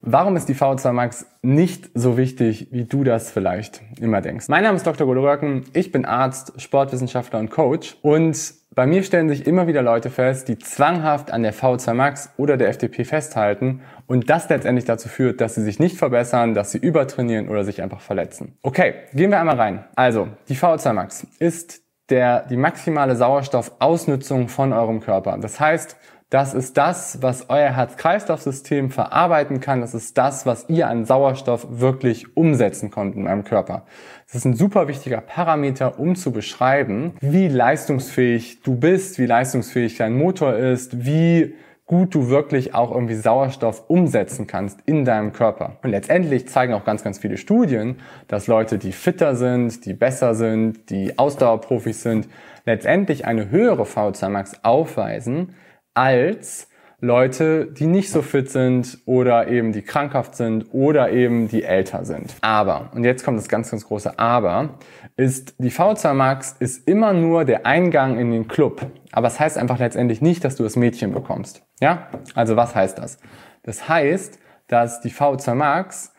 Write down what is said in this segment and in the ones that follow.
Warum ist die V2 Max nicht so wichtig, wie du das vielleicht immer denkst? Mein Name ist Dr. Golo Röcken, ich bin Arzt, Sportwissenschaftler und Coach und bei mir stellen sich immer wieder Leute fest, die zwanghaft an der V2 Max oder der FDP festhalten und das letztendlich dazu führt, dass sie sich nicht verbessern, dass sie übertrainieren oder sich einfach verletzen. Okay, gehen wir einmal rein. Also, die V2 Max ist der, die maximale Sauerstoffausnutzung von eurem Körper. Das heißt, das ist das, was euer Herz-Kreislauf-System verarbeiten kann. Das ist das, was ihr an Sauerstoff wirklich umsetzen könnt in eurem Körper. Das ist ein super wichtiger Parameter, um zu beschreiben, wie leistungsfähig du bist, wie leistungsfähig dein Motor ist, wie gut du wirklich auch irgendwie Sauerstoff umsetzen kannst in deinem Körper. Und letztendlich zeigen auch ganz, ganz viele Studien, dass Leute, die fitter sind, die besser sind, die Ausdauerprofis sind, letztendlich eine höhere V2 Max aufweisen, als Leute, die nicht so fit sind oder eben die krankhaft sind oder eben die älter sind. Aber, und jetzt kommt das ganz, ganz große Aber, ist die V2 Max ist immer nur der Eingang in den Club. Aber es das heißt einfach letztendlich nicht, dass du das Mädchen bekommst. Ja? Also was heißt das? Das heißt, dass die V2 Max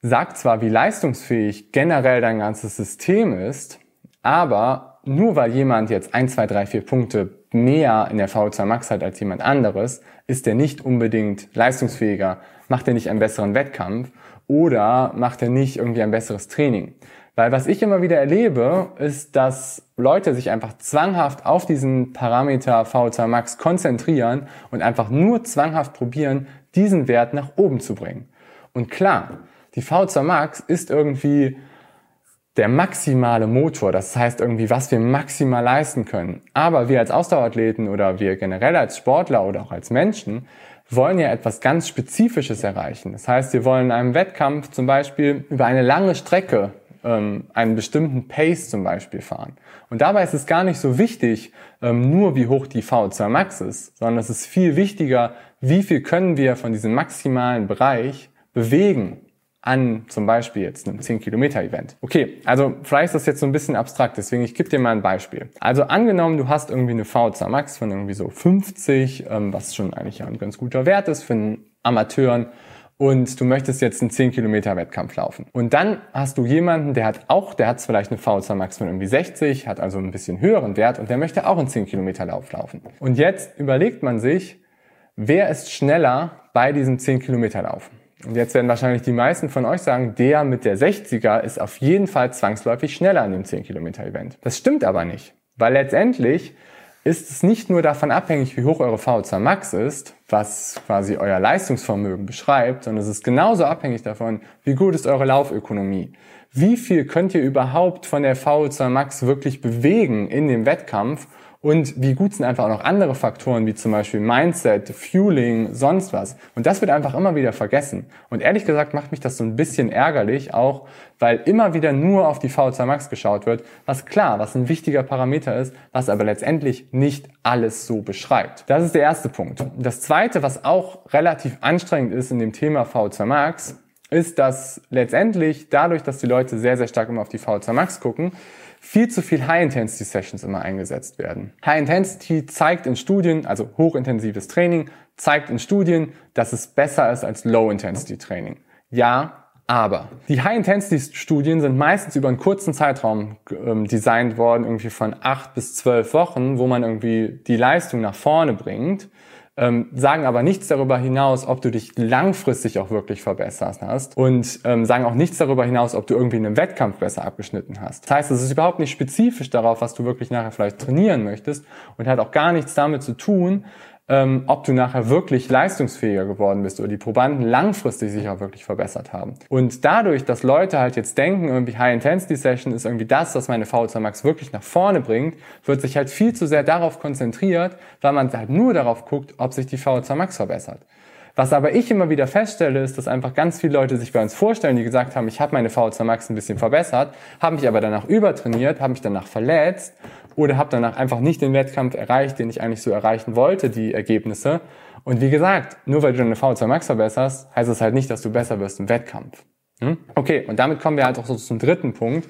sagt zwar, wie leistungsfähig generell dein ganzes System ist, aber nur weil jemand jetzt 1, 2, 3, 4 Punkte mehr in der VO2 Max hat als jemand anderes, ist er nicht unbedingt leistungsfähiger, macht er nicht einen besseren Wettkampf oder macht er nicht irgendwie ein besseres Training. Weil was ich immer wieder erlebe, ist, dass Leute sich einfach zwanghaft auf diesen Parameter VO2 Max konzentrieren und einfach nur zwanghaft probieren, diesen Wert nach oben zu bringen. Und klar, die VO2 Max ist irgendwie der maximale Motor, das heißt irgendwie, was wir maximal leisten können. Aber wir als Ausdauerathleten oder wir generell als Sportler oder auch als Menschen wollen ja etwas ganz Spezifisches erreichen. Das heißt, wir wollen in einem Wettkampf zum Beispiel über eine lange Strecke ähm, einen bestimmten Pace zum Beispiel fahren. Und dabei ist es gar nicht so wichtig, ähm, nur wie hoch die VO2 Max ist, sondern es ist viel wichtiger, wie viel können wir von diesem maximalen Bereich bewegen an zum Beispiel jetzt einem 10-Kilometer-Event. Okay, also vielleicht ist das jetzt so ein bisschen abstrakt, deswegen ich gebe dir mal ein Beispiel. Also angenommen, du hast irgendwie eine VZ Max von irgendwie so 50, ähm, was schon eigentlich ein ganz guter Wert ist für einen Amateuren und du möchtest jetzt einen 10 Kilometer Wettkampf laufen. Und dann hast du jemanden, der hat auch, der hat vielleicht eine VZ Max von irgendwie 60, hat also ein bisschen höheren Wert und der möchte auch einen 10 Kilometer Lauf laufen. Und jetzt überlegt man sich, wer ist schneller bei diesem 10 Kilometer Laufen? Und jetzt werden wahrscheinlich die meisten von euch sagen, der mit der 60er ist auf jeden Fall zwangsläufig schneller an dem 10 Kilometer Event. Das stimmt aber nicht, weil letztendlich ist es nicht nur davon abhängig, wie hoch eure VO2 Max ist, was quasi euer Leistungsvermögen beschreibt, sondern es ist genauso abhängig davon, wie gut ist eure Laufökonomie. Wie viel könnt ihr überhaupt von der VO2 Max wirklich bewegen in dem Wettkampf und wie gut sind einfach auch noch andere Faktoren, wie zum Beispiel Mindset, Fueling, sonst was. Und das wird einfach immer wieder vergessen. Und ehrlich gesagt macht mich das so ein bisschen ärgerlich, auch weil immer wieder nur auf die VO2 Max geschaut wird, was klar, was ein wichtiger Parameter ist, was aber letztendlich nicht alles so beschreibt. Das ist der erste Punkt. Das zweite, was auch relativ anstrengend ist in dem Thema VO2 Max, ist, dass letztendlich dadurch, dass die Leute sehr, sehr stark immer auf die VO2 Max gucken, viel zu viel High-Intensity-Sessions immer eingesetzt werden. High-Intensity zeigt in Studien, also hochintensives Training, zeigt in Studien, dass es besser ist als Low-Intensity-Training. Ja, aber die High-Intensity-Studien sind meistens über einen kurzen Zeitraum ähm, designt worden, irgendwie von acht bis zwölf Wochen, wo man irgendwie die Leistung nach vorne bringt ähm, sagen aber nichts darüber hinaus, ob du dich langfristig auch wirklich verbessert hast und ähm, sagen auch nichts darüber hinaus, ob du irgendwie in einem Wettkampf besser abgeschnitten hast. Das heißt, es ist überhaupt nicht spezifisch darauf, was du wirklich nachher vielleicht trainieren möchtest und hat auch gar nichts damit zu tun, ähm, ob du nachher wirklich leistungsfähiger geworden bist oder die Probanden langfristig sich auch wirklich verbessert haben. Und dadurch, dass Leute halt jetzt denken, irgendwie High-Intensity-Session ist irgendwie das, was meine VO2 Max wirklich nach vorne bringt, wird sich halt viel zu sehr darauf konzentriert, weil man halt nur darauf guckt, ob sich die VO2 Max verbessert. Was aber ich immer wieder feststelle, ist, dass einfach ganz viele Leute sich bei uns vorstellen, die gesagt haben, ich habe meine VO2 Max ein bisschen verbessert, habe mich aber danach übertrainiert, habe mich danach verletzt oder habe danach einfach nicht den Wettkampf erreicht, den ich eigentlich so erreichen wollte, die Ergebnisse. Und wie gesagt, nur weil du deine VO2 Max verbesserst, heißt es halt nicht, dass du besser wirst im Wettkampf. Hm? Okay, und damit kommen wir halt auch so zum dritten Punkt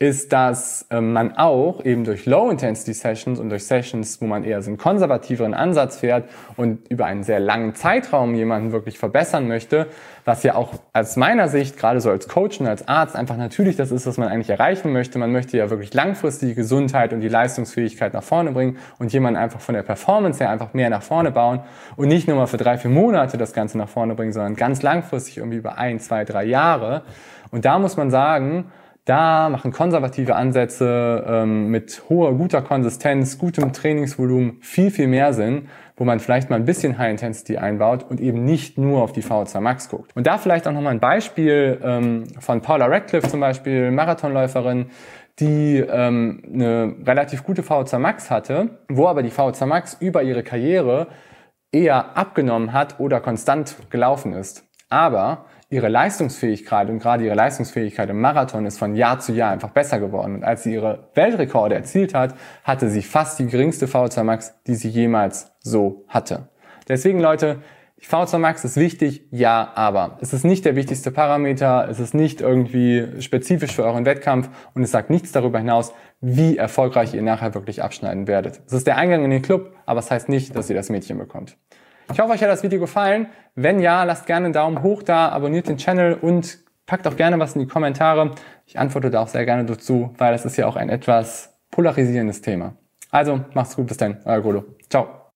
ist, dass ähm, man auch eben durch Low-Intensity-Sessions und durch Sessions, wo man eher so einen konservativeren Ansatz fährt und über einen sehr langen Zeitraum jemanden wirklich verbessern möchte, was ja auch aus meiner Sicht, gerade so als Coach und als Arzt, einfach natürlich das ist, was man eigentlich erreichen möchte. Man möchte ja wirklich langfristig die Gesundheit und die Leistungsfähigkeit nach vorne bringen und jemanden einfach von der Performance her einfach mehr nach vorne bauen und nicht nur mal für drei, vier Monate das Ganze nach vorne bringen, sondern ganz langfristig irgendwie über ein, zwei, drei Jahre. Und da muss man sagen, da machen konservative Ansätze ähm, mit hoher, guter Konsistenz, gutem Trainingsvolumen viel, viel mehr Sinn, wo man vielleicht mal ein bisschen High Intensity einbaut und eben nicht nur auf die VO2 Max guckt. Und da vielleicht auch nochmal ein Beispiel ähm, von Paula Radcliffe zum Beispiel, Marathonläuferin, die ähm, eine relativ gute VO2 Max hatte, wo aber die VO2 Max über ihre Karriere eher abgenommen hat oder konstant gelaufen ist. Aber ihre Leistungsfähigkeit und gerade ihre Leistungsfähigkeit im Marathon ist von Jahr zu Jahr einfach besser geworden. Und als sie ihre Weltrekorde erzielt hat, hatte sie fast die geringste VO2 Max, die sie jemals so hatte. Deswegen Leute, VO2 Max ist wichtig, ja, aber es ist nicht der wichtigste Parameter, es ist nicht irgendwie spezifisch für euren Wettkampf und es sagt nichts darüber hinaus, wie erfolgreich ihr nachher wirklich abschneiden werdet. Es ist der Eingang in den Club, aber es heißt nicht, dass ihr das Mädchen bekommt. Ich hoffe, euch hat das Video gefallen. Wenn ja, lasst gerne einen Daumen hoch da, abonniert den Channel und packt auch gerne was in die Kommentare. Ich antworte da auch sehr gerne dazu, weil das ist ja auch ein etwas polarisierendes Thema. Also, macht's gut, bis dann, euer Golo. Ciao.